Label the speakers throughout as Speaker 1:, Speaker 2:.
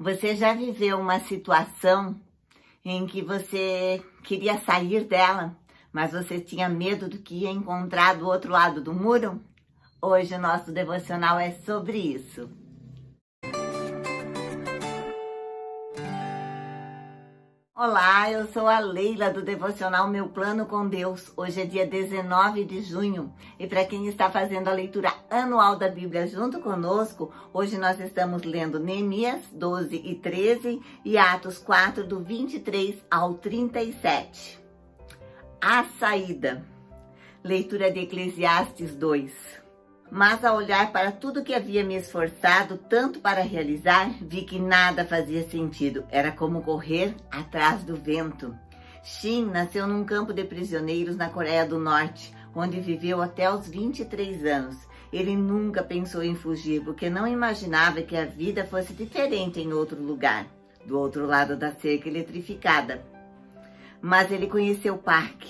Speaker 1: Você já viveu uma situação em que você queria sair dela, mas você tinha medo do que ia encontrar do outro lado do muro? Hoje o nosso devocional é sobre isso. Olá, eu sou a Leila do Devocional Meu Plano com Deus. Hoje é dia 19 de junho e para quem está fazendo a leitura anual da Bíblia junto conosco, hoje nós estamos lendo Neemias 12 e 13 e Atos 4 do 23 ao 37. A saída. Leitura de Eclesiastes 2. Mas ao olhar para tudo que havia me esforçado tanto para realizar, vi que nada fazia sentido. Era como correr atrás do vento. Shin nasceu num campo de prisioneiros na Coreia do Norte, onde viveu até os 23 anos. Ele nunca pensou em fugir, porque não imaginava que a vida fosse diferente em outro lugar, do outro lado da cerca eletrificada. Mas ele conheceu Park,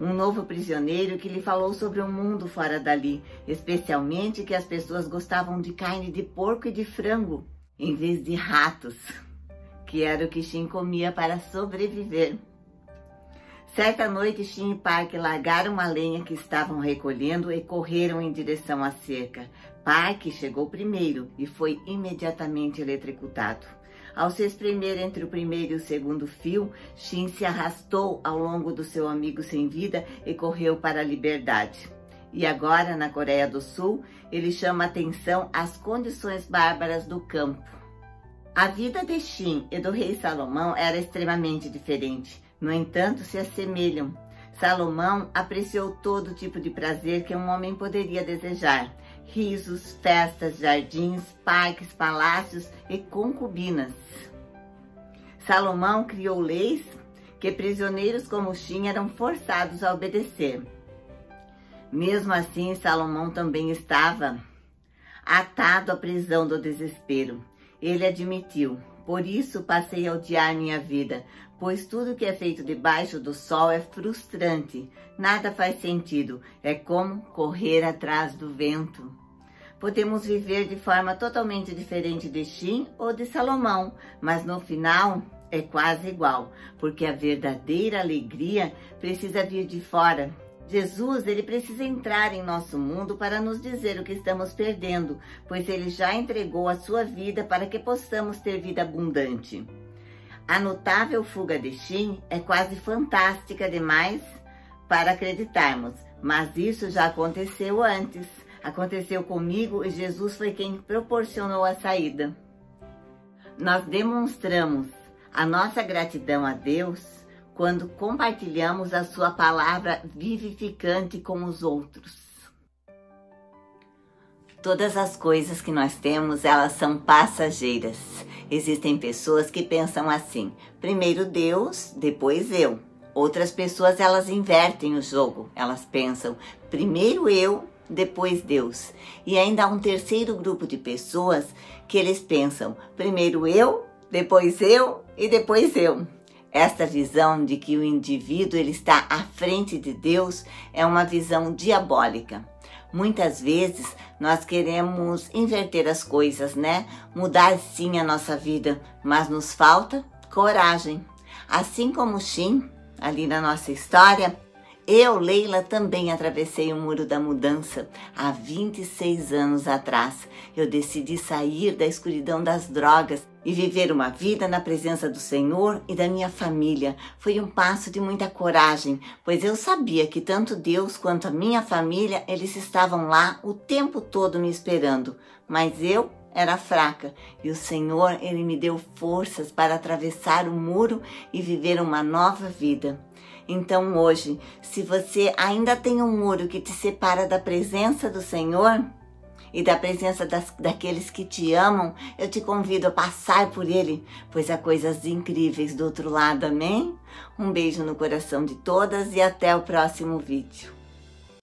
Speaker 1: um novo prisioneiro que lhe falou sobre o um mundo fora dali, especialmente que as pessoas gostavam de carne de porco e de frango, em vez de ratos, que era o que Shin comia para sobreviver. Certa noite, Shin e Park largaram a lenha que estavam recolhendo e correram em direção à cerca. Park chegou primeiro e foi imediatamente eletrocutado. Ao se espremer entre o primeiro e o segundo fio, Shin se arrastou ao longo do seu amigo sem vida e correu para a liberdade. E agora, na Coreia do Sul, ele chama atenção às condições bárbaras do campo. A vida de Shin e do rei Salomão era extremamente diferente. No entanto, se assemelham. Salomão apreciou todo tipo de prazer que um homem poderia desejar: risos, festas, jardins, parques, palácios e concubinas. Salomão criou leis que prisioneiros como Shin eram forçados a obedecer. Mesmo assim, Salomão também estava atado à prisão do desespero. Ele admitiu: Por isso passei a odiar minha vida, pois tudo que é feito debaixo do sol é frustrante, nada faz sentido, é como correr atrás do vento. Podemos viver de forma totalmente diferente de Shin ou de Salomão, mas no final é quase igual, porque a verdadeira alegria precisa vir de fora. Jesus, ele precisa entrar em nosso mundo para nos dizer o que estamos perdendo, pois ele já entregou a sua vida para que possamos ter vida abundante. A notável fuga de Shin é quase fantástica demais para acreditarmos, mas isso já aconteceu antes. Aconteceu comigo e Jesus foi quem proporcionou a saída. Nós demonstramos a nossa gratidão a Deus quando compartilhamos a sua palavra vivificante com os outros. Todas as coisas que nós temos, elas são passageiras. Existem pessoas que pensam assim: primeiro Deus, depois eu. Outras pessoas elas invertem o jogo. Elas pensam: primeiro eu, depois Deus. E ainda há um terceiro grupo de pessoas que eles pensam: primeiro eu, depois eu e depois eu. Esta visão de que o indivíduo ele está à frente de Deus é uma visão diabólica. Muitas vezes nós queremos inverter as coisas, né? Mudar sim a nossa vida, mas nos falta coragem. Assim como Shin, ali na nossa história, eu, Leila, também atravessei o muro da mudança há 26 anos atrás. Eu decidi sair da escuridão das drogas e viver uma vida na presença do Senhor e da minha família. Foi um passo de muita coragem, pois eu sabia que tanto Deus quanto a minha família, eles estavam lá o tempo todo me esperando. Mas eu era fraca e o Senhor, ele me deu forças para atravessar o muro e viver uma nova vida. Então hoje, se você ainda tem um muro que te separa da presença do Senhor e da presença das, daqueles que te amam, eu te convido a passar por ele, pois há coisas incríveis do outro lado, amém? Um beijo no coração de todas e até o próximo vídeo.